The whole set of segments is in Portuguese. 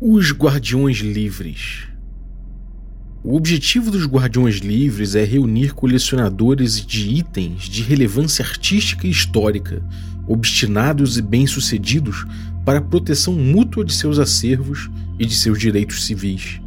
Os Guardiões Livres. O objetivo dos Guardiões Livres é reunir colecionadores de itens de relevância artística e histórica, obstinados e bem-sucedidos para a proteção mútua de seus acervos e de seus direitos civis.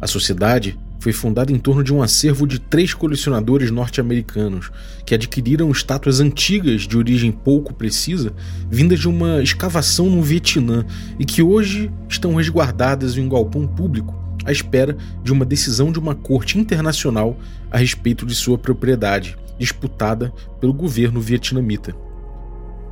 A sociedade foi fundada em torno de um acervo de três colecionadores norte-americanos que adquiriram estátuas antigas de origem pouco precisa, vindas de uma escavação no Vietnã e que hoje estão resguardadas em um galpão público à espera de uma decisão de uma corte internacional a respeito de sua propriedade, disputada pelo governo vietnamita.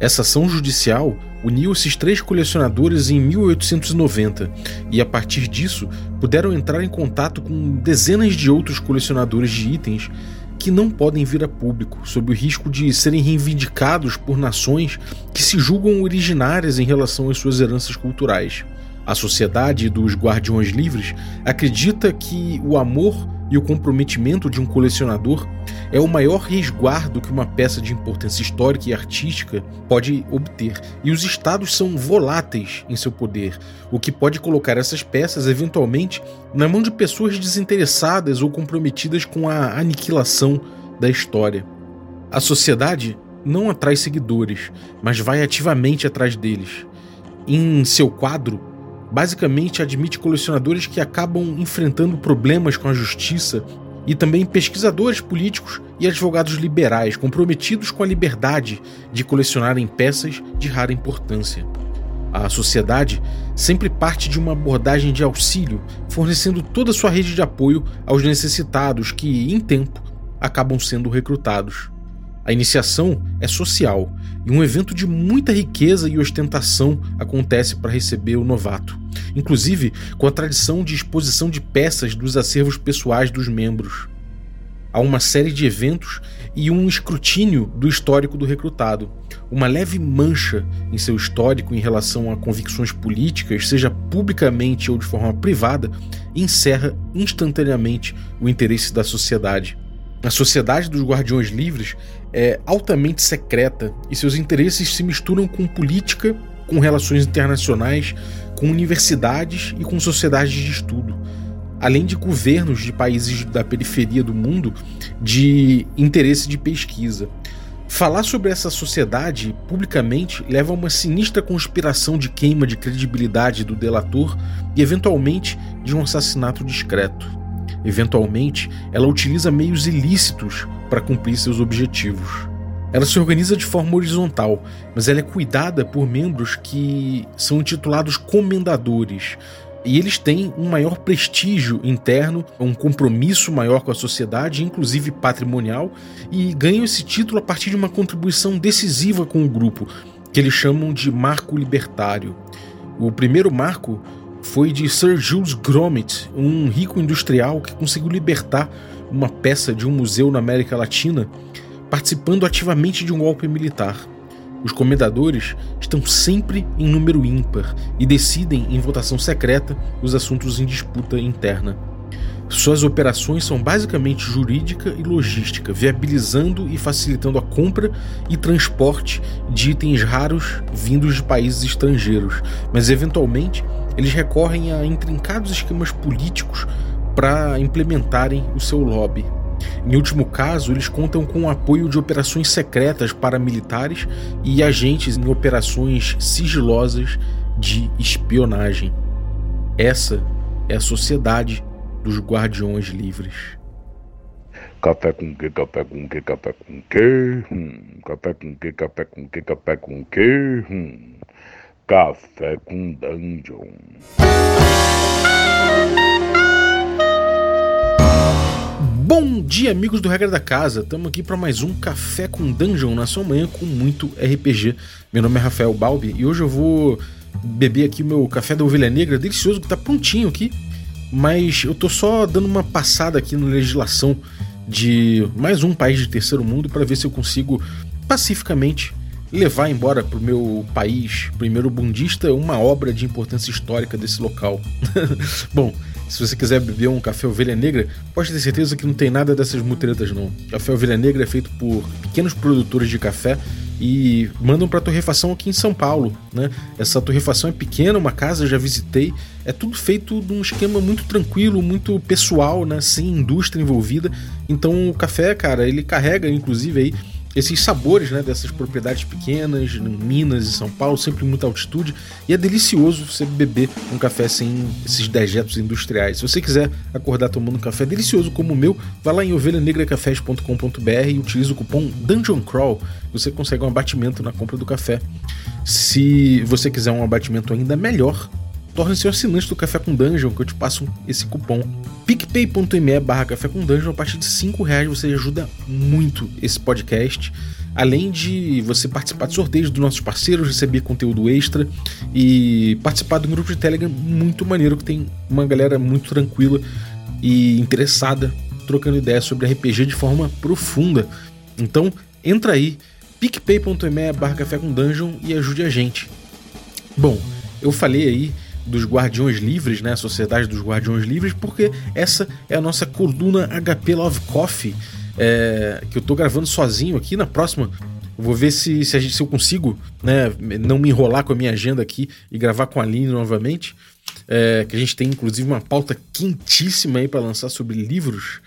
Essa ação judicial uniu esses três colecionadores em 1890 e, a partir disso, puderam entrar em contato com dezenas de outros colecionadores de itens que não podem vir a público, sob o risco de serem reivindicados por nações que se julgam originárias em relação às suas heranças culturais. A Sociedade dos Guardiões Livres acredita que o amor e o comprometimento de um colecionador é o maior resguardo que uma peça de importância histórica e artística pode obter, e os estados são voláteis em seu poder, o que pode colocar essas peças eventualmente na mão de pessoas desinteressadas ou comprometidas com a aniquilação da história. A sociedade não atrai seguidores, mas vai ativamente atrás deles. Em seu quadro, basicamente admite colecionadores que acabam enfrentando problemas com a justiça e também pesquisadores políticos e advogados liberais comprometidos com a liberdade de colecionarem peças de rara importância. A sociedade sempre parte de uma abordagem de auxílio, fornecendo toda a sua rede de apoio aos necessitados que, em tempo, acabam sendo recrutados. A iniciação é social e um evento de muita riqueza e ostentação acontece para receber o novato, inclusive com a tradição de exposição de peças dos acervos pessoais dos membros. Há uma série de eventos e um escrutínio do histórico do recrutado. Uma leve mancha em seu histórico em relação a convicções políticas, seja publicamente ou de forma privada, encerra instantaneamente o interesse da sociedade. A Sociedade dos Guardiões Livres é altamente secreta e seus interesses se misturam com política, com relações internacionais, com universidades e com sociedades de estudo, além de governos de países da periferia do mundo de interesse de pesquisa. Falar sobre essa sociedade publicamente leva a uma sinistra conspiração de queima de credibilidade do delator e, eventualmente, de um assassinato discreto. Eventualmente, ela utiliza meios ilícitos para cumprir seus objetivos. Ela se organiza de forma horizontal, mas ela é cuidada por membros que são intitulados comendadores, e eles têm um maior prestígio interno, um compromisso maior com a sociedade, inclusive patrimonial, e ganham esse título a partir de uma contribuição decisiva com o grupo, que eles chamam de marco libertário. O primeiro marco foi de Sir Jules Gromit, um rico industrial que conseguiu libertar uma peça de um museu na América Latina, participando ativamente de um golpe militar. Os comendadores estão sempre em número ímpar e decidem em votação secreta os assuntos em disputa interna. Suas operações são basicamente jurídica e logística, viabilizando e facilitando a compra e transporte de itens raros vindos de países estrangeiros, mas eventualmente eles recorrem a intrincados esquemas políticos para implementarem o seu lobby. Em último caso, eles contam com o apoio de operações secretas paramilitares e agentes em operações sigilosas de espionagem. Essa é a sociedade dos Guardiões Livres. Café com que, café com que, café com que, hum. café com que, café com que, café com que, hum. Café com Dungeon. Bom dia, amigos do Regra da Casa. Estamos aqui para mais um Café com Dungeon na sua manhã com muito RPG. Meu nome é Rafael Balbi e hoje eu vou beber aqui o meu café da ovelha negra delicioso que está prontinho aqui. Mas eu tô só dando uma passada aqui na legislação de mais um país de terceiro mundo para ver se eu consigo pacificamente levar embora para o meu país, primeiro bundista, uma obra de importância histórica desse local. Bom, se você quiser beber um café ovelha negra, pode ter certeza que não tem nada dessas mutretas não. Café ovelha negra é feito por pequenos produtores de café e mandam para torrefação aqui em São Paulo. Né? Essa torrefação é pequena, uma casa, já visitei. É tudo feito de um esquema muito tranquilo, muito pessoal, né? sem indústria envolvida. Então o café, cara, ele carrega inclusive aí esses sabores né, dessas propriedades pequenas, em Minas e São Paulo, sempre muita altitude, e é delicioso você beber um café sem esses dejetos industriais. Se você quiser acordar tomando um café delicioso como o meu, vá lá em ovelhanegracafés.com.br e utilize o cupom Dungeon Crawl, você consegue um abatimento na compra do café. Se você quiser um abatimento ainda melhor, torne-se assinante do Café com Dungeon, que eu te passo esse cupom. picpay.me barra Café com Dungeon, a partir de 5 reais você ajuda muito esse podcast. Além de você participar de sorteios dos nossos parceiros, receber conteúdo extra e participar do grupo de Telegram muito maneiro, que tem uma galera muito tranquila e interessada, trocando ideias sobre RPG de forma profunda. Então, entra aí, picpay.me barra Café com Dungeon e ajude a gente. Bom, eu falei aí dos Guardiões Livres, né? A Sociedade dos Guardiões Livres, porque essa é a nossa coluna HP Love Coffee, é, que eu tô gravando sozinho aqui. Na próxima, vou ver se, se, gente, se, eu consigo né, não me enrolar com a minha agenda aqui e gravar com a Aline novamente. É, que a gente tem inclusive uma pauta quentíssima aí para lançar sobre livros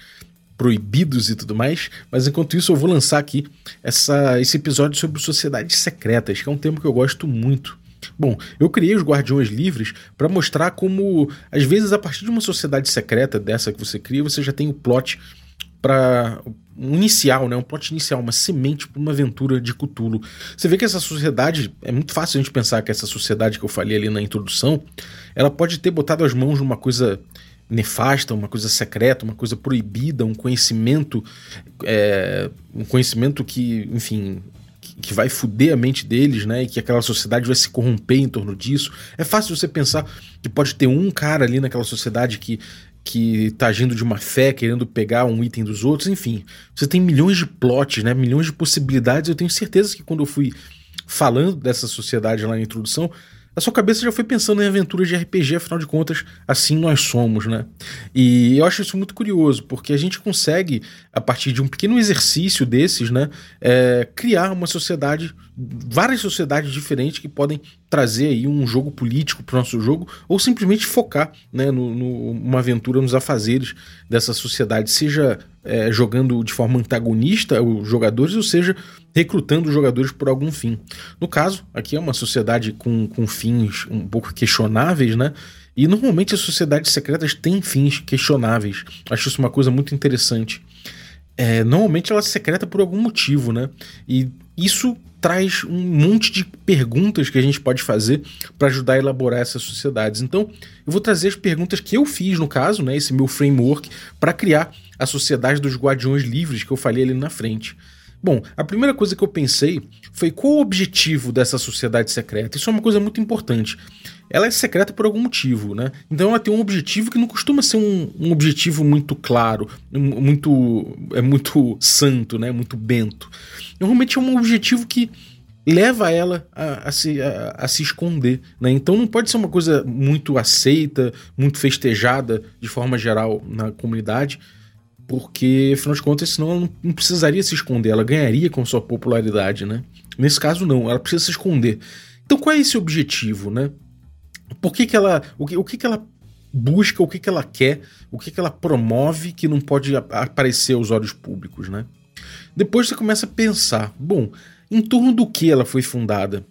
proibidos e tudo mais, mas enquanto isso eu vou lançar aqui essa, esse episódio sobre sociedades secretas, que é um tema que eu gosto muito. Bom, eu criei os Guardiões Livres para mostrar como, às vezes, a partir de uma sociedade secreta dessa que você cria, você já tem o plot para um inicial, né? Um plot inicial, uma semente para uma aventura de Cthulhu. Você vê que essa sociedade é muito fácil a gente pensar que essa sociedade que eu falei ali na introdução, ela pode ter botado as mãos numa coisa nefasta, uma coisa secreta, uma coisa proibida, um conhecimento, é, um conhecimento que, enfim, que vai fuder a mente deles, né? E que aquela sociedade vai se corromper em torno disso. É fácil você pensar que pode ter um cara ali naquela sociedade que que tá agindo de uma fé, querendo pegar um item dos outros, enfim. Você tem milhões de plots, né? Milhões de possibilidades. Eu tenho certeza que quando eu fui falando dessa sociedade lá na introdução, a sua cabeça já foi pensando em aventuras de RPG, afinal de contas, assim nós somos, né? E eu acho isso muito curioso, porque a gente consegue, a partir de um pequeno exercício desses, né, é, criar uma sociedade, várias sociedades diferentes que podem trazer aí um jogo político para o nosso jogo, ou simplesmente focar né, numa aventura nos afazeres dessa sociedade, seja é, jogando de forma antagonista os jogadores, ou seja, recrutando jogadores por algum fim. No caso, aqui é uma sociedade com, com fins um pouco questionáveis, né? E normalmente as sociedades secretas têm fins questionáveis. Acho isso uma coisa muito interessante. É, normalmente ela é secreta por algum motivo, né? E isso traz um monte de perguntas que a gente pode fazer para ajudar a elaborar essas sociedades. Então, eu vou trazer as perguntas que eu fiz, no caso, né, esse meu framework, para criar a Sociedade dos Guardiões Livres que eu falei ali na frente. Bom, a primeira coisa que eu pensei foi qual o objetivo dessa sociedade secreta. Isso é uma coisa muito importante. Ela é secreta por algum motivo, né? Então ela tem um objetivo que não costuma ser um, um objetivo muito claro, muito é muito santo, né? Muito bento. Normalmente é um objetivo que leva ela a, a, se, a, a, se esconder. Né? Então não pode ser uma coisa muito aceita, muito festejada de forma geral na comunidade, porque, afinal de contas, senão ela não, precisaria se esconder, ela ganharia com sua popularidade, né? Nesse caso, não, ela precisa se esconder. Então, qual é esse objetivo, né? Por que, que ela. O que, o que, que ela busca, o que, que ela quer, o que, que ela promove que não pode aparecer aos olhos públicos, né? Depois você começa a pensar, bom, em torno do que ela foi fundada?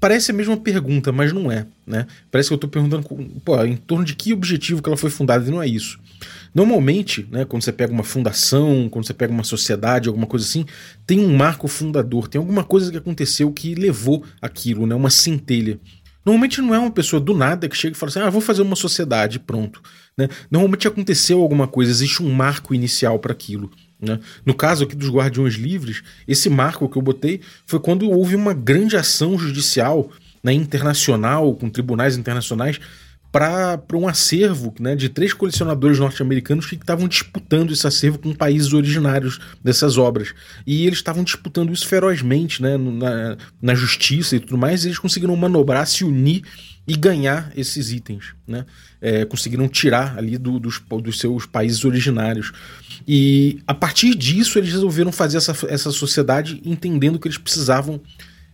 Parece a mesma pergunta, mas não é, né? Parece que eu estou perguntando, pô, em torno de que objetivo que ela foi fundada e não é isso. Normalmente, né, quando você pega uma fundação, quando você pega uma sociedade, alguma coisa assim, tem um marco fundador, tem alguma coisa que aconteceu que levou aquilo, né, uma centelha. Normalmente não é uma pessoa do nada que chega e fala assim: ah, vou fazer uma sociedade, pronto. Né? Normalmente aconteceu alguma coisa, existe um marco inicial para aquilo. Né? No caso aqui dos Guardiões Livres, esse marco que eu botei foi quando houve uma grande ação judicial né, internacional, com tribunais internacionais, para um acervo né, de três colecionadores norte-americanos que estavam disputando esse acervo com países originários dessas obras. E eles estavam disputando isso ferozmente né, na, na justiça e tudo mais, e eles conseguiram manobrar, se unir e ganhar esses itens. Né? É, conseguiram tirar ali do, dos, dos seus países originários. E a partir disso eles resolveram fazer essa, essa sociedade entendendo que eles precisavam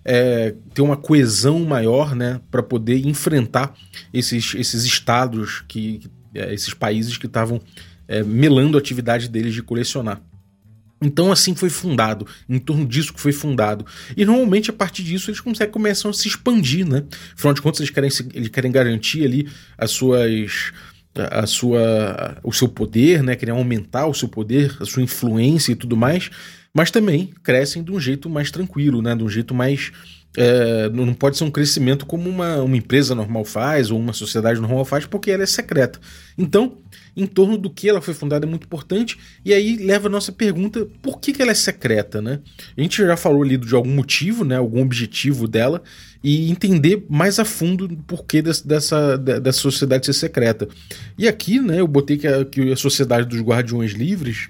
é, ter uma coesão maior né, para poder enfrentar esses, esses estados, que, é, esses países que estavam é, melando a atividade deles de colecionar. Então assim foi fundado, em torno disso que foi fundado. E normalmente a partir disso eles conseguem, começam a se expandir, né? Afinal de contas eles querem, eles querem garantir ali as suas a sua o seu poder, né? Querem aumentar o seu poder, a sua influência e tudo mais mas também crescem de um jeito mais tranquilo, né? de um jeito mais. É, não pode ser um crescimento como uma, uma empresa normal faz ou uma sociedade normal faz, porque ela é secreta. Então, em torno do que ela foi fundada é muito importante, e aí leva a nossa pergunta: por que, que ela é secreta? Né? A gente já falou ali de algum motivo, né, algum objetivo dela, e entender mais a fundo o porquê dessa, dessa, dessa sociedade ser secreta. E aqui né, eu botei que a, que a Sociedade dos Guardiões Livres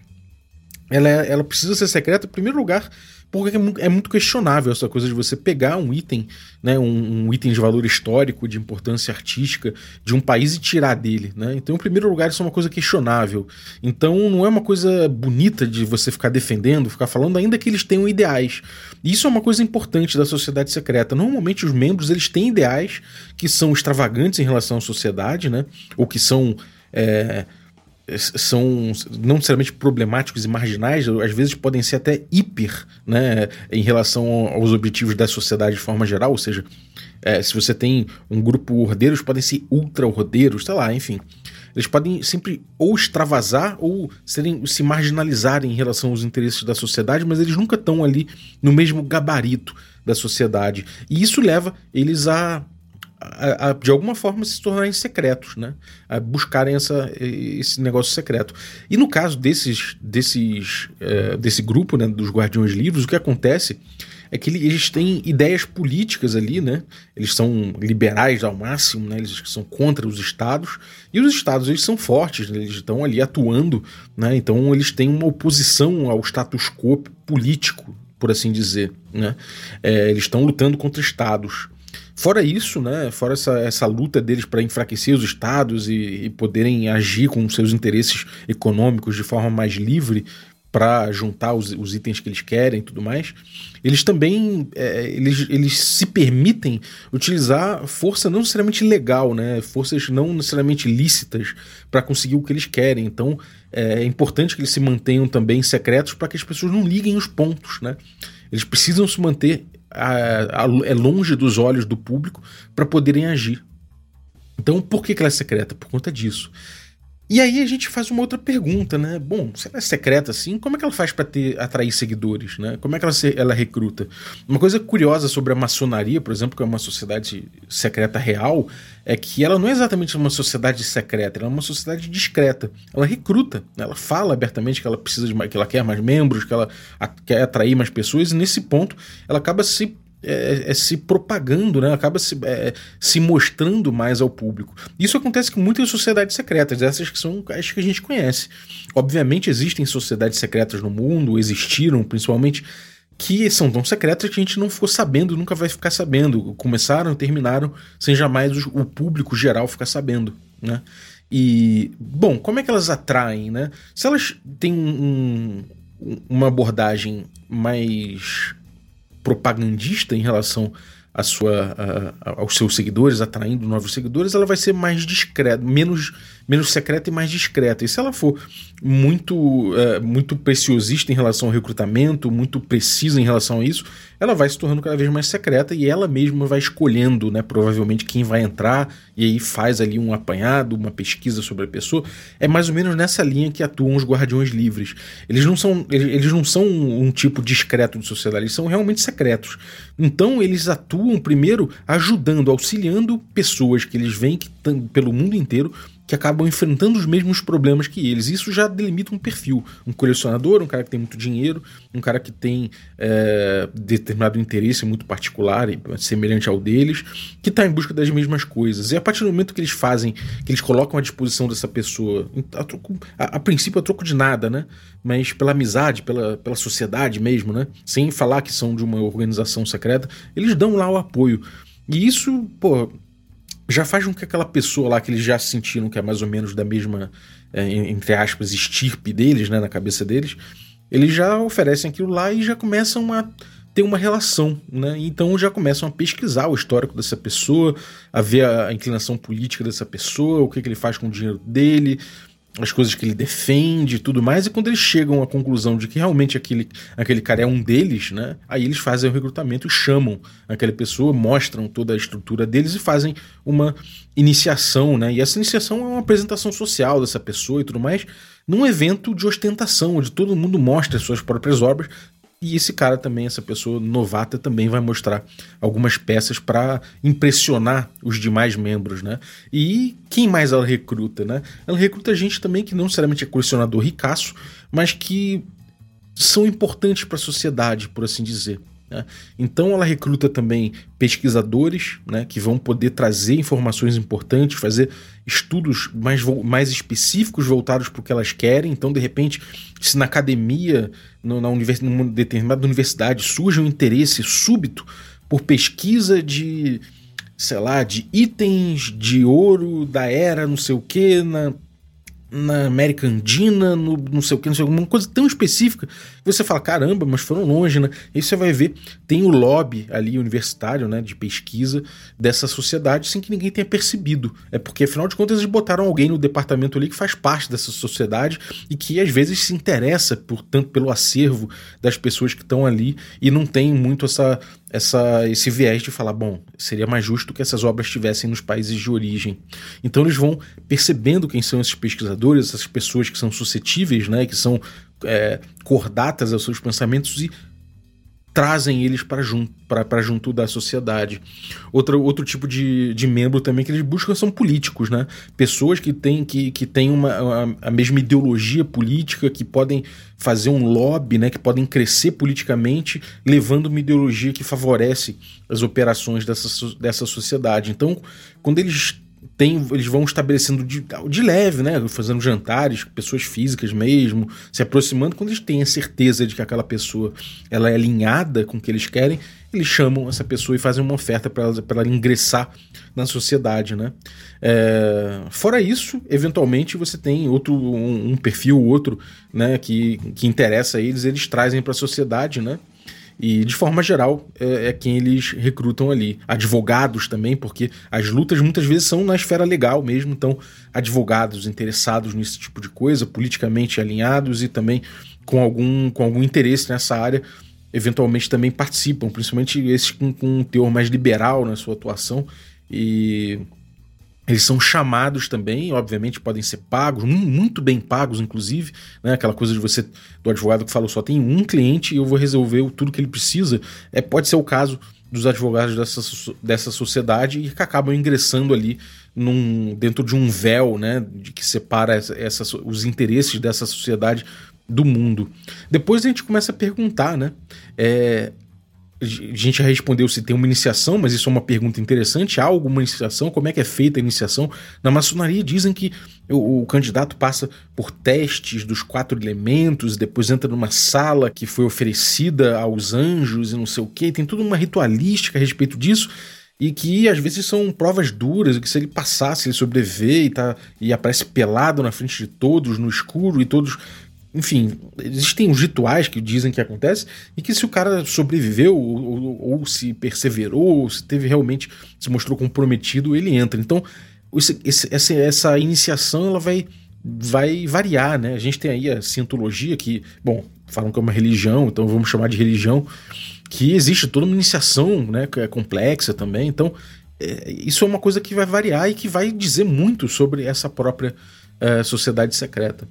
ela, é, ela precisa ser secreta, em primeiro lugar, porque é, é muito questionável essa coisa de você pegar um item, né, um, um, item de valor histórico, de importância artística de um país e tirar dele. Né? Então, em primeiro lugar, isso é uma coisa questionável. Então, não é uma coisa bonita de você ficar defendendo, ficar falando, ainda que eles tenham ideais. Isso é uma coisa importante da sociedade secreta. Normalmente, os membros eles têm ideais que são extravagantes em relação à sociedade, né? ou que são. É, são não necessariamente problemáticos e marginais, às vezes podem ser até hiper né, em relação aos objetivos da sociedade de forma geral, ou seja, é, se você tem um grupo ordeiros, podem ser ultra-ordeiros, sei lá, enfim. Eles podem sempre ou extravasar ou serem, se marginalizarem em relação aos interesses da sociedade, mas eles nunca estão ali no mesmo gabarito da sociedade. E isso leva eles a a, a, de alguma forma se tornarem secretos, né? A buscarem essa, esse negócio secreto. E no caso desses, desses, é, desse grupo, né, dos Guardiões Livres, o que acontece é que eles têm ideias políticas ali, né? Eles são liberais ao máximo, né? Eles são contra os estados e os estados eles são fortes, né? eles estão ali atuando, né? Então eles têm uma oposição ao status quo político, por assim dizer, né? É, eles estão lutando contra estados. Fora isso, né, fora essa, essa luta deles para enfraquecer os estados e, e, poderem agir com seus interesses econômicos de forma mais livre para juntar os, os, itens que eles querem e tudo mais, eles também é, eles, eles se permitem utilizar força não necessariamente legal, né, forças não necessariamente lícitas para conseguir o que eles querem. Então é, é importante que eles se mantenham também secretos para que as pessoas não liguem os pontos, né? Eles precisam se manter a, a, é longe dos olhos do público para poderem agir. Então, por que, que ela é secreta? Por conta disso. E aí a gente faz uma outra pergunta, né? Bom, se ela é secreta assim, como é que ela faz para atrair seguidores, né? Como é que ela, se, ela recruta? Uma coisa curiosa sobre a maçonaria, por exemplo, que é uma sociedade secreta real, é que ela não é exatamente uma sociedade secreta, ela é uma sociedade discreta. Ela recruta, né? ela fala abertamente que ela precisa de que ela quer mais membros, que ela quer atrair mais pessoas, e nesse ponto ela acaba se é, é, se propagando, né? acaba se, é, se mostrando mais ao público. Isso acontece com muitas sociedades secretas, essas que são as que a gente conhece. Obviamente existem sociedades secretas no mundo, existiram principalmente, que são tão secretas que a gente não ficou sabendo, nunca vai ficar sabendo. Começaram terminaram sem jamais o, público geral ficar sabendo. Né? E, bom, como é que elas atraem, né? Se elas têm um, uma abordagem mais propagandista em relação a sua, a, aos seus seguidores, atraindo novos seguidores, ela vai ser mais discreta, menos, menos secreta e mais discreta. E se ela for muito, é, muito preciosista em relação ao recrutamento, muito precisa em relação a isso, ela vai se tornando cada vez mais secreta e ela mesma vai escolhendo, né, provavelmente, quem vai entrar e aí faz ali um apanhado, uma pesquisa sobre a pessoa. É mais ou menos nessa linha que atuam os guardiões livres. Eles não são, eles não são um tipo discreto de sociedade, eles são realmente secretos. Então eles atuam primeiro ajudando, auxiliando pessoas que eles veem que pelo mundo inteiro que acabam enfrentando os mesmos problemas que eles. Isso já delimita um perfil. Um colecionador, um cara que tem muito dinheiro, um cara que tem é, determinado interesse muito particular, semelhante ao deles, que está em busca das mesmas coisas. E a partir do momento que eles fazem, que eles colocam à disposição dessa pessoa, a, troco, a, a princípio a troco de nada, né? Mas pela amizade, pela, pela sociedade mesmo, né? Sem falar que são de uma organização secreta, eles dão lá o apoio. E isso, pô, já faz com que aquela pessoa lá que eles já sentiram que é mais ou menos da mesma, é, entre aspas, estirpe deles, né, na cabeça deles, eles já oferecem aquilo lá e já começam a ter uma relação, né? Então já começam a pesquisar o histórico dessa pessoa, a ver a inclinação política dessa pessoa, o que, que ele faz com o dinheiro dele, as coisas que ele defende e tudo mais, e quando eles chegam à conclusão de que realmente aquele, aquele cara é um deles, né? Aí eles fazem o recrutamento chamam aquela pessoa, mostram toda a estrutura deles e fazem uma iniciação, né? E essa iniciação é uma apresentação social dessa pessoa e tudo mais, num evento de ostentação, onde todo mundo mostra suas próprias obras, e esse cara também, essa pessoa novata, também vai mostrar algumas peças para impressionar os demais membros, né? E quem mais ela recruta, né? Ela recruta gente também que não necessariamente é colecionador ricaço, mas que são importantes para a sociedade, por assim dizer. Né? Então ela recruta também pesquisadores né, que vão poder trazer informações importantes, fazer estudos mais, mais específicos voltados para o que elas querem. Então, de repente, se na academia, no, na univers, numa determinada universidade, surge um interesse súbito por pesquisa de, sei lá, de itens de ouro da era não sei o que, na na América Andina, no não sei o que, não sei alguma coisa tão específica, que você fala, caramba, mas foram longe, né? E você vai ver, tem o lobby ali universitário, né, de pesquisa dessa sociedade sem que ninguém tenha percebido. É porque, afinal de contas, eles botaram alguém no departamento ali que faz parte dessa sociedade e que às vezes se interessa, portanto, pelo acervo das pessoas que estão ali e não tem muito essa essa, esse viés de falar, bom, seria mais justo que essas obras estivessem nos países de origem. Então eles vão percebendo quem são esses pesquisadores, essas pessoas que são suscetíveis, né, que são é, cordatas aos seus pensamentos e trazem eles para junto, para junto da sociedade. Outro, outro tipo de, de membro também que eles buscam são políticos, né? Pessoas que têm, que, que têm uma, a, a mesma ideologia política, que podem fazer um lobby, né? Que podem crescer politicamente, levando uma ideologia que favorece as operações dessa, dessa sociedade. Então, quando eles tem, eles vão estabelecendo de, de leve, né? Fazendo jantares, pessoas físicas mesmo, se aproximando. Quando eles têm a certeza de que aquela pessoa ela é alinhada com o que eles querem, eles chamam essa pessoa e fazem uma oferta para ela, ela ingressar na sociedade, né? É, fora isso, eventualmente você tem outro um, um perfil, outro, né? Que, que interessa a eles, eles trazem para a sociedade, né? E, de forma geral, é, é, quem eles recrutam ali. Advogados também, porque as lutas muitas vezes são na esfera legal mesmo, então, advogados interessados nesse tipo de coisa, politicamente alinhados e também com algum, com algum interesse nessa área, eventualmente também participam, principalmente esses com, com um teor mais liberal na sua atuação. E eles são chamados também, obviamente podem ser pagos, muito bem pagos, inclusive, né? Aquela coisa de você, do advogado que fala, só tem um cliente e eu vou resolver tudo que ele precisa. É, pode ser o caso dos advogados dessa, dessa sociedade e que acabam ingressando ali num, dentro de um véu, né? De que separa essa, essa, os interesses dessa sociedade do mundo. Depois a gente começa a perguntar, né? É, a gente já respondeu se tem uma iniciação, mas isso é uma pergunta interessante. Há alguma iniciação? Como é que é feita a iniciação? Na maçonaria dizem que o, o candidato passa por testes dos quatro elementos, depois entra numa sala que foi oferecida aos anjos e não sei o que. Tem toda uma ritualística a respeito disso e que às vezes são provas duras, que se ele passar, se ele sobreviver e, tá, e aparece pelado na frente de todos, no escuro, e todos enfim, existem os rituais que dizem que acontece e que se o cara sobreviveu ou, ou, ou, se perseverou, ou se teve realmente se mostrou comprometido, ele entra. Então, esse, essa, essa iniciação ela vai, vai variar, né? A gente tem aí a cientologia que, bom, falam que é uma religião, então vamos chamar de religião, que existe toda uma iniciação, né? Que é complexa também. Então, é, isso é uma coisa que vai variar e que vai dizer muito sobre essa própria é, sociedade secreta.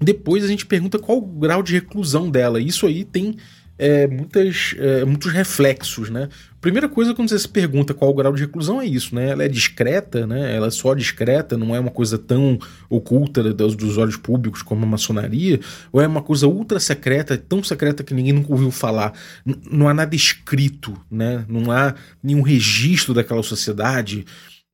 Depois a gente pergunta qual o grau de reclusão dela. Isso aí tem é, muitas, é, muitos reflexos, né? Primeira coisa, quando você se pergunta qual o grau de reclusão, é isso, né? Ela é discreta, né? Ela é só discreta, não é uma coisa tão oculta dos, dos olhos públicos como a maçonaria, ou é uma coisa ultra secreta, tão secreta que ninguém nunca ouviu falar. N não há nada escrito, né? Não há nenhum registro daquela sociedade.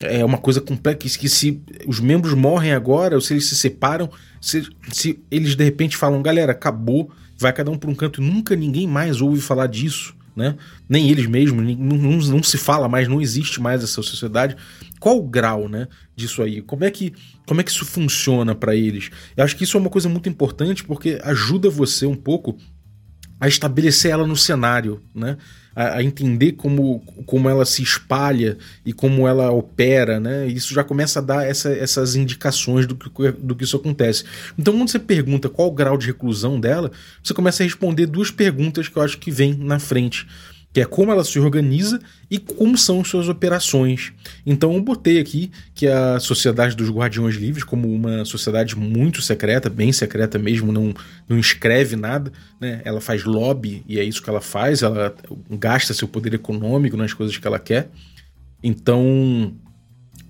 É uma coisa complexa que se os membros morrem agora, ou se eles se separam, se, se eles de repente falam, galera, acabou, vai cada um por um canto e nunca ninguém mais ouve falar disso né? Nem eles mesmos, não, não, não, se fala mais, não existe mais essa sociedade. Qual o grau, né, disso aí? Como é que, como é que isso funciona para eles? Eu acho que isso é uma coisa muito importante porque ajuda você um pouco a estabelecer ela no cenário, né? A, a, entender como, como ela se espalha e como ela opera, né? Isso já começa a dar essa, essas indicações do que, do que isso acontece. Então, quando você pergunta qual o grau de reclusão dela, você começa a responder duas perguntas que eu acho que vem na frente que é como ela se organiza e como são suas operações. Então eu botei aqui que a Sociedade dos Guardiões Livres, como uma sociedade muito secreta, bem secreta mesmo, não, não escreve nada, né? ela faz lobby e é isso que ela faz, ela gasta seu poder econômico nas coisas que ela quer. Então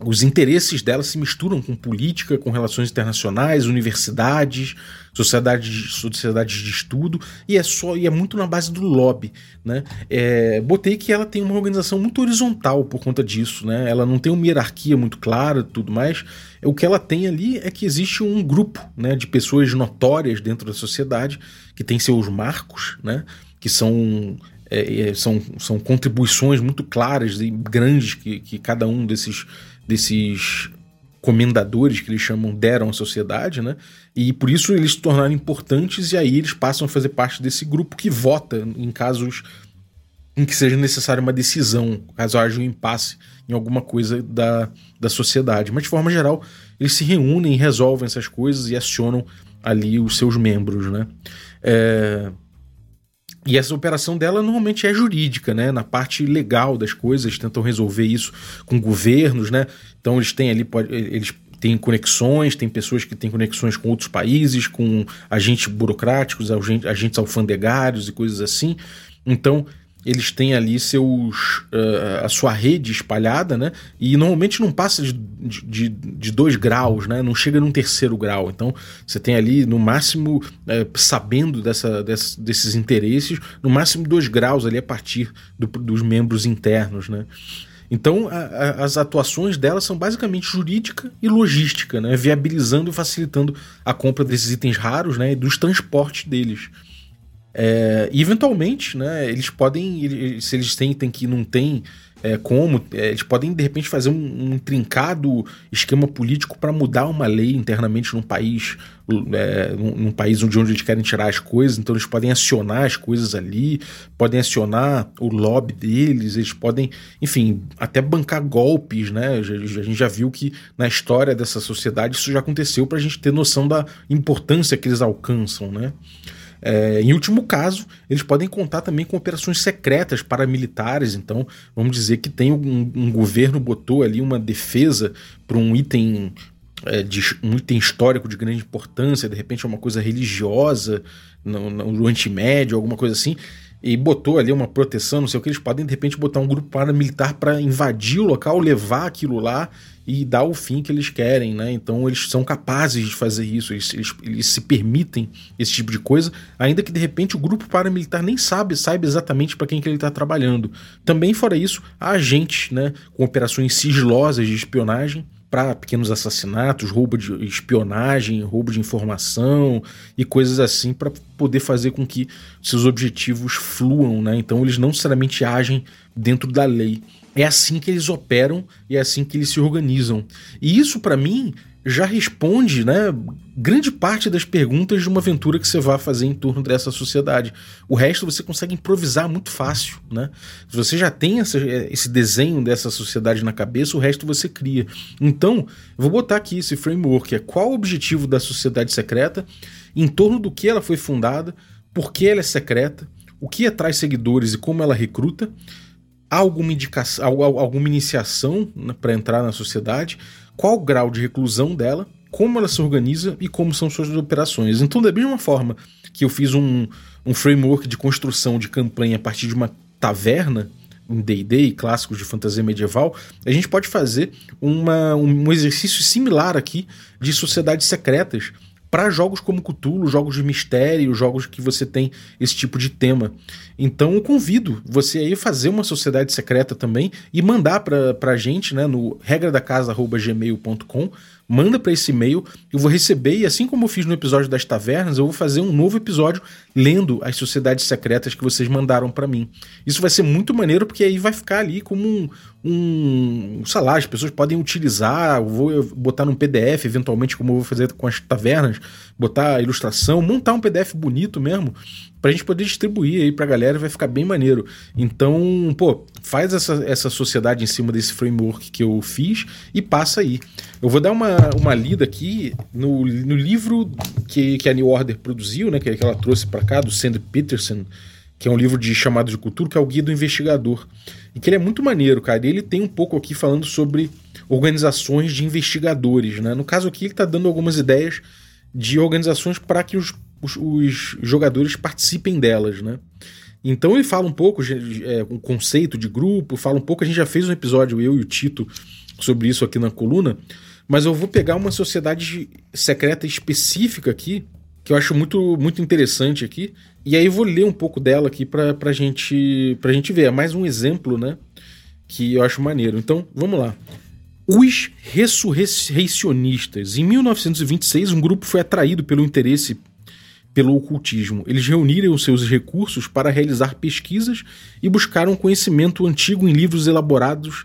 os interesses dela se misturam com política, com relações internacionais, universidades, sociedades, sociedades de estudo, e é só e é muito na base do lobby. Né? É, botei que ela tem uma organização muito horizontal por conta disso. Né? Ela não tem uma hierarquia muito clara tudo mais. O que ela tem ali é que existe um grupo né, de pessoas notórias dentro da sociedade que tem seus marcos, né, que são é, é são, são contribuições muito claras e grandes que, que cada um desses desses comendadores que eles chamam deram à sociedade, né? E por isso eles se tornaram importantes e aí eles passam a fazer parte desse grupo que vota em casos em que seja necessária uma decisão, caso haja um impasse em alguma coisa da, da sociedade. Mas de forma geral, eles se reúnem, resolvem essas coisas e acionam ali os seus membros, né? É... E essa operação dela normalmente é jurídica, né? Na parte legal das coisas, tentam resolver isso com governos, né? Então eles têm ali, eles têm conexões, tem pessoas que têm conexões com outros países, com agentes burocráticos, agentes alfandegários e coisas assim. Então eles têm ali seus uh, a sua rede espalhada, né? E normalmente não passa de, de, de, dois graus, né? Não chega num terceiro grau. Então você tem ali no máximo uh, sabendo dessa, dessa, desses interesses, no máximo dois graus ali a partir do, dos membros internos, né? Então a, a, as atuações dela são basicamente jurídica e logística, né? Viabilizando e facilitando a compra desses itens raros, né? E dos transportes deles. É, eventualmente, né, eles podem, se eles têm, que não tem é, como, é, eles podem de repente fazer um, um trincado esquema político para mudar uma lei internamente num país, é, num, num, país onde, onde eles querem tirar as coisas, então eles podem acionar as coisas ali, podem acionar o lobby deles, eles podem, enfim, até bancar golpes, né? A gente já viu que na história dessa sociedade isso já aconteceu para a gente ter noção da importância que eles alcançam, né? É, em último caso, eles podem contar também com operações secretas paramilitares. Então, vamos dizer que tem um, um governo botou ali uma defesa para um item é, de, um item histórico de grande importância, de repente é uma coisa religiosa no, no Oriente Médio, alguma coisa assim, e botou ali uma proteção, não sei o que, eles podem de repente botar um grupo paramilitar para invadir o local, levar aquilo lá e dar o fim que eles querem, né? Então eles são capazes de fazer isso, eles, eles, eles se permitem esse tipo de coisa, ainda que de repente o grupo paramilitar nem sabe, saiba exatamente para quem que ele está trabalhando. Também fora isso, há agentes, né, com operações sigilosas de espionagem para pequenos assassinatos, roubo de espionagem, roubo de informação e coisas assim para poder fazer com que seus objetivos fluam, né? Então eles não necessariamente agem dentro da lei. É assim que eles operam e é assim que eles se organizam. E isso para mim já responde, né, grande parte das perguntas de uma aventura que você vai fazer em torno dessa sociedade. O resto você consegue improvisar muito fácil, né? Se você já tem essa, esse desenho dessa sociedade na cabeça, o resto você cria. Então, vou botar aqui esse framework, é qual o objetivo da sociedade secreta, em torno do que ela foi fundada, por que ela é secreta, o que atrai seguidores e como ela recruta, há alguma indicação, alguma iniciação né, para entrar na sociedade, qual o grau de reclusão dela como ela se organiza e como são suas operações. Então, da mesma forma que eu fiz um, um framework de construção de campanha a partir de uma taverna em D&D clássicos de fantasia medieval, a gente pode fazer uma, um exercício similar aqui de sociedades secretas para jogos como Cthulhu, jogos de mistério, jogos que você tem esse tipo de tema. Então eu convido você aí fazer uma sociedade secreta também e mandar para a gente né, no regra da casa@gmail.com manda para esse e-mail, eu vou receber e assim como eu fiz no episódio das tavernas, eu vou fazer um novo episódio lendo as sociedades secretas que vocês mandaram para mim. Isso vai ser muito maneiro porque aí vai ficar ali como um, um sei lá, as pessoas podem utilizar, vou botar num PDF eventualmente como eu vou fazer com as tavernas, botar a ilustração, montar um PDF bonito mesmo pra gente poder distribuir aí pra galera, vai ficar bem maneiro. Então, pô, faz essa, essa sociedade em cima desse framework que eu fiz e passa aí. Eu vou dar uma, uma lida aqui no, no livro que, que a New Order produziu, né, que, que ela trouxe para cá, do Sandy Peterson, que é um livro de chamado de cultura, que é o Guia do Investigador. E que ele é muito maneiro, cara. E ele tem um pouco aqui falando sobre organizações de investigadores, né? No caso aqui, ele está dando algumas ideias de organizações para que os os, os jogadores participem delas, né? Então ele fala um pouco, é, um conceito de grupo, fala um pouco. A gente já fez um episódio, eu e o Tito, sobre isso aqui na coluna, mas eu vou pegar uma sociedade secreta específica aqui, que eu acho muito, muito interessante aqui, e aí vou ler um pouco dela aqui pra, pra, gente, pra gente ver. É mais um exemplo, né? Que eu acho maneiro. Então, vamos lá. Os ressurreicionistas. Em 1926, um grupo foi atraído pelo interesse pelo ocultismo. Eles reuniram seus recursos para realizar pesquisas e buscaram conhecimento antigo em livros elaborados,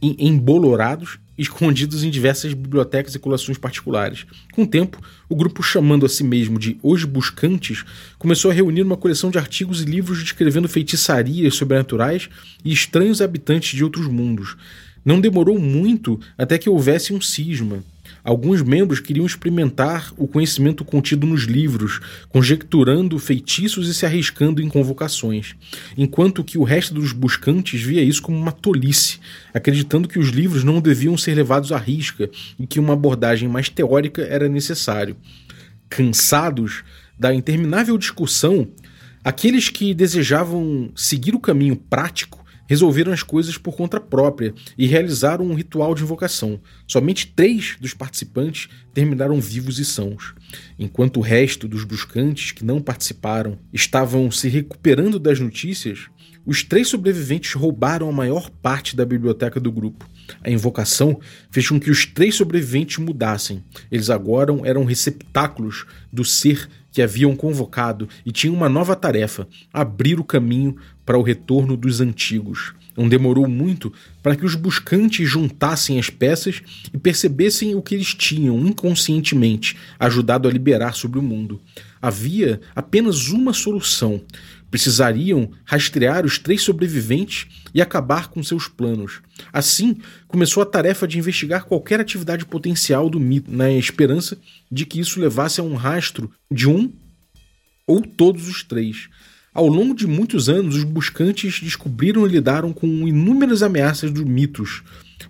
em, embolorados, escondidos em diversas bibliotecas e coleções particulares. Com o tempo, o grupo, chamando a si mesmo de Os Buscantes, começou a reunir uma coleção de artigos e livros descrevendo feitiçarias sobrenaturais e estranhos habitantes de outros mundos. Não demorou muito até que houvesse um cisma. Alguns membros queriam experimentar o conhecimento contido nos livros, conjecturando feitiços e se arriscando em convocações, enquanto que o resto dos buscantes via isso como uma tolice, acreditando que os livros não deviam ser levados à risca e que uma abordagem mais teórica era necessário. Cansados da interminável discussão, aqueles que desejavam seguir o caminho prático resolveram as coisas por conta própria e realizaram um ritual de invocação. Somente três dos participantes terminaram vivos e sãos, enquanto o resto dos buscantes que não participaram estavam se recuperando das notícias. Os três sobreviventes roubaram a maior parte da biblioteca do grupo. A invocação fez com que os três sobreviventes mudassem. Eles agora eram receptáculos do ser que haviam convocado e tinham uma nova tarefa: abrir o caminho para o retorno dos antigos. Não demorou muito para que os buscantes juntassem as peças e percebessem o que eles tinham inconscientemente ajudado a liberar sobre o mundo. Havia apenas uma solução. Precisariam rastrear os três sobreviventes e acabar com seus planos. Assim, começou a tarefa de investigar qualquer atividade potencial do mito, na esperança de que isso levasse a um rastro de um ou todos os três. Ao longo de muitos anos, os buscantes descobriram e lidaram com inúmeras ameaças dos mitos,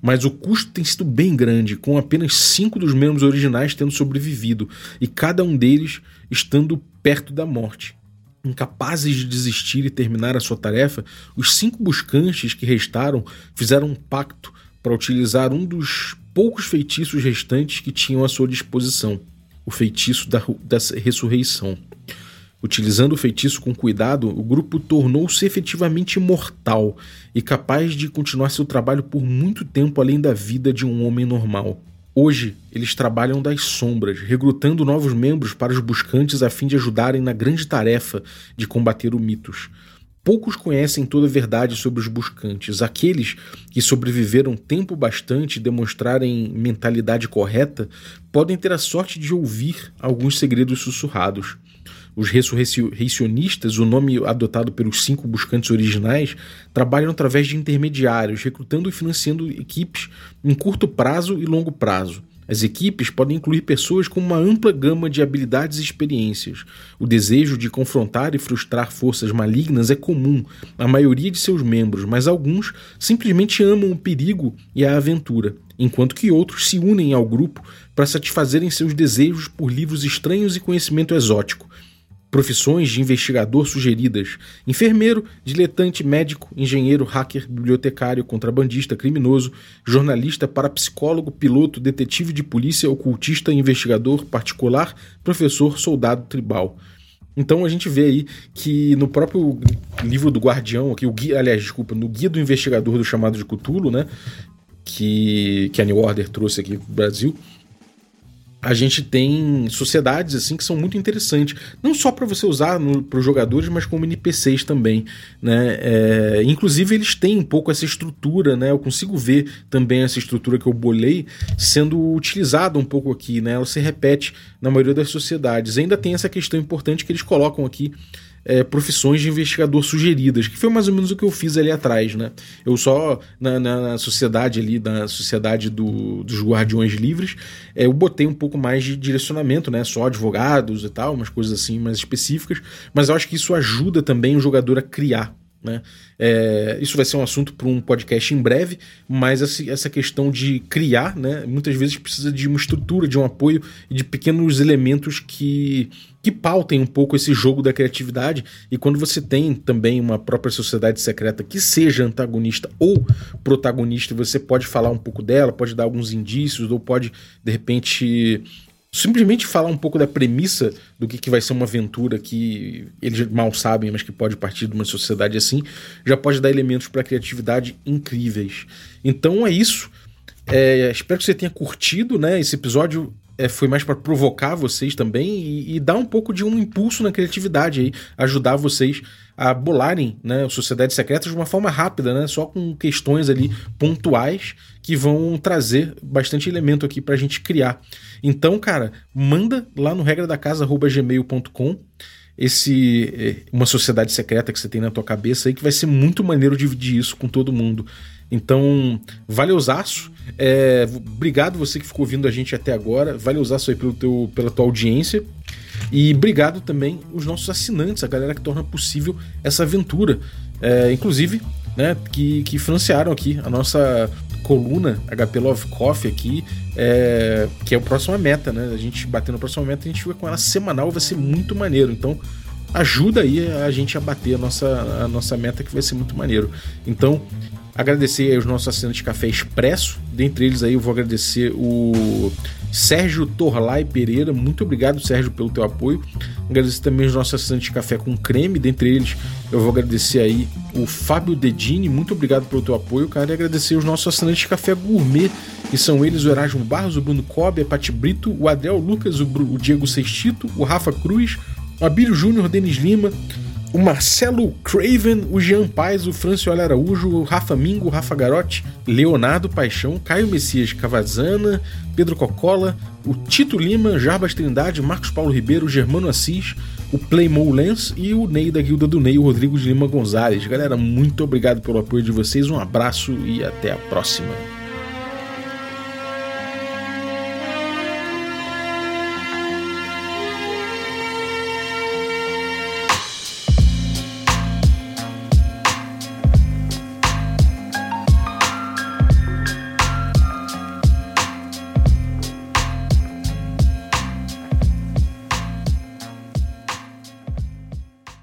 mas o custo tem sido bem grande, com apenas cinco dos membros originais tendo sobrevivido e cada um deles estando perto da morte. Incapazes de desistir e terminar a sua tarefa, os cinco buscantes que restaram fizeram um pacto para utilizar um dos poucos feitiços restantes que tinham à sua disposição o feitiço da, da ressurreição. Utilizando o feitiço com cuidado, o grupo tornou-se efetivamente imortal e capaz de continuar seu trabalho por muito tempo além da vida de um homem normal. Hoje, eles trabalham das sombras, recrutando novos membros para os buscantes a fim de ajudarem na grande tarefa de combater o mitos. Poucos conhecem toda a verdade sobre os buscantes. Aqueles que sobreviveram tempo bastante e demonstrarem mentalidade correta podem ter a sorte de ouvir alguns segredos sussurrados. Os ressurreicionistas, o nome adotado pelos cinco buscantes originais, trabalham através de intermediários, recrutando e financiando equipes em curto prazo e longo prazo. As equipes podem incluir pessoas com uma ampla gama de habilidades e experiências. O desejo de confrontar e frustrar forças malignas é comum à maioria de seus membros, mas alguns simplesmente amam o perigo e a aventura. enquanto que outros se unem ao grupo para satisfazerem seus desejos por livros estranhos e conhecimento exótico. Profissões de investigador sugeridas: enfermeiro, diletante médico, engenheiro, hacker, bibliotecário, contrabandista, criminoso, jornalista, parapsicólogo, piloto, detetive de polícia, ocultista, investigador particular, professor, soldado tribal. Então a gente vê aí que no próprio livro do Guardião, aqui, o guia, aliás, desculpa, no Guia do Investigador do Chamado de Cthulhu, né? Que, que a New Order trouxe aqui pro Brasil, a gente tem sociedades assim que são muito interessantes, não só para você usar para os jogadores, mas como NPCs também, né? É, inclusive eles têm um pouco essa estrutura, né? Eu consigo ver também essa estrutura que eu bolei sendo utilizada um pouco aqui, né? Ela se repete na maioria das sociedades. Ainda tem essa questão importante que eles colocam aqui é, profissões de investigador sugeridas, que foi mais ou menos o que eu fiz ali atrás, né? Eu só, na, na sociedade ali, na sociedade do, dos guardiões livres, é, eu botei um pouco mais de direcionamento, né? Só advogados e tal, umas coisas assim mais específicas, mas eu acho que isso ajuda também o jogador a criar né? É, isso vai ser um assunto para um podcast em breve, mas essa questão de criar, né, muitas vezes precisa de uma estrutura, de um apoio e de pequenos elementos que, que pautem um pouco esse jogo da criatividade. E quando você tem também uma própria sociedade secreta que seja antagonista ou protagonista, você pode falar um pouco dela, pode dar alguns indícios, ou pode, de repente simplesmente falar um pouco da premissa do que, que vai ser uma aventura que eles mal sabem, mas que pode partir de uma sociedade assim, já pode dar elementos para criatividade incríveis. Então é isso. É, espero que você tenha curtido, né? Esse episódio é, foi mais para provocar vocês também e, e, dar um pouco de um impulso na criatividade aí, ajudar vocês a bolarem né, sociedades secretas de uma forma rápida, né, só com questões ali pontuais que vão trazer bastante elemento aqui para a gente criar. Então, cara, manda lá no regra da casa@gmail.com esse é, uma sociedade secreta que você tem na tua cabeça aí que vai ser muito maneiro dividir isso com todo mundo. Então, valeuzaço. É, obrigado você que ficou ouvindo a gente até agora. Valeuzaço aí pelo teu, pela tua audiência. E obrigado também os nossos assinantes, a galera que torna possível essa aventura. É, inclusive, né, que, que financiaram aqui a nossa coluna HP Love Coffee aqui, é, que é a próxima meta, né? A gente batendo a próxima meta, a gente fica com ela semanal, vai ser muito maneiro. Então, ajuda aí a gente a bater a nossa, a nossa meta, que vai ser muito maneiro. Então, Agradecer aí os nossos assinantes de café expresso. Dentre eles aí eu vou agradecer o Sérgio Torlai Pereira. Muito obrigado, Sérgio, pelo teu apoio. Agradecer também os nossos assinantes de café com creme. Dentre eles eu vou agradecer aí o Fábio Dedini. Muito obrigado pelo teu apoio, cara. E agradecer os nossos assinantes de café gourmet. Que são eles o Erasmo Barros, o Bruno Cobb, a Pati Brito, o Adriel Lucas, o, o Diego Sextito, o Rafa Cruz, o Abílio Júnior, Denis Lima, o Marcelo Craven, o Jean Paz, o Francioli Araújo, o Rafa Mingo, o Rafa Garotti, Leonardo Paixão, Caio Messias Cavazana, Pedro Cocola, o Tito Lima, Jarbas Trindade, Marcos Paulo Ribeiro, Germano Assis, o Playmo Lens e o Ney da Guilda do Ney, o Rodrigo de Lima Gonzalez. Galera, muito obrigado pelo apoio de vocês, um abraço e até a próxima.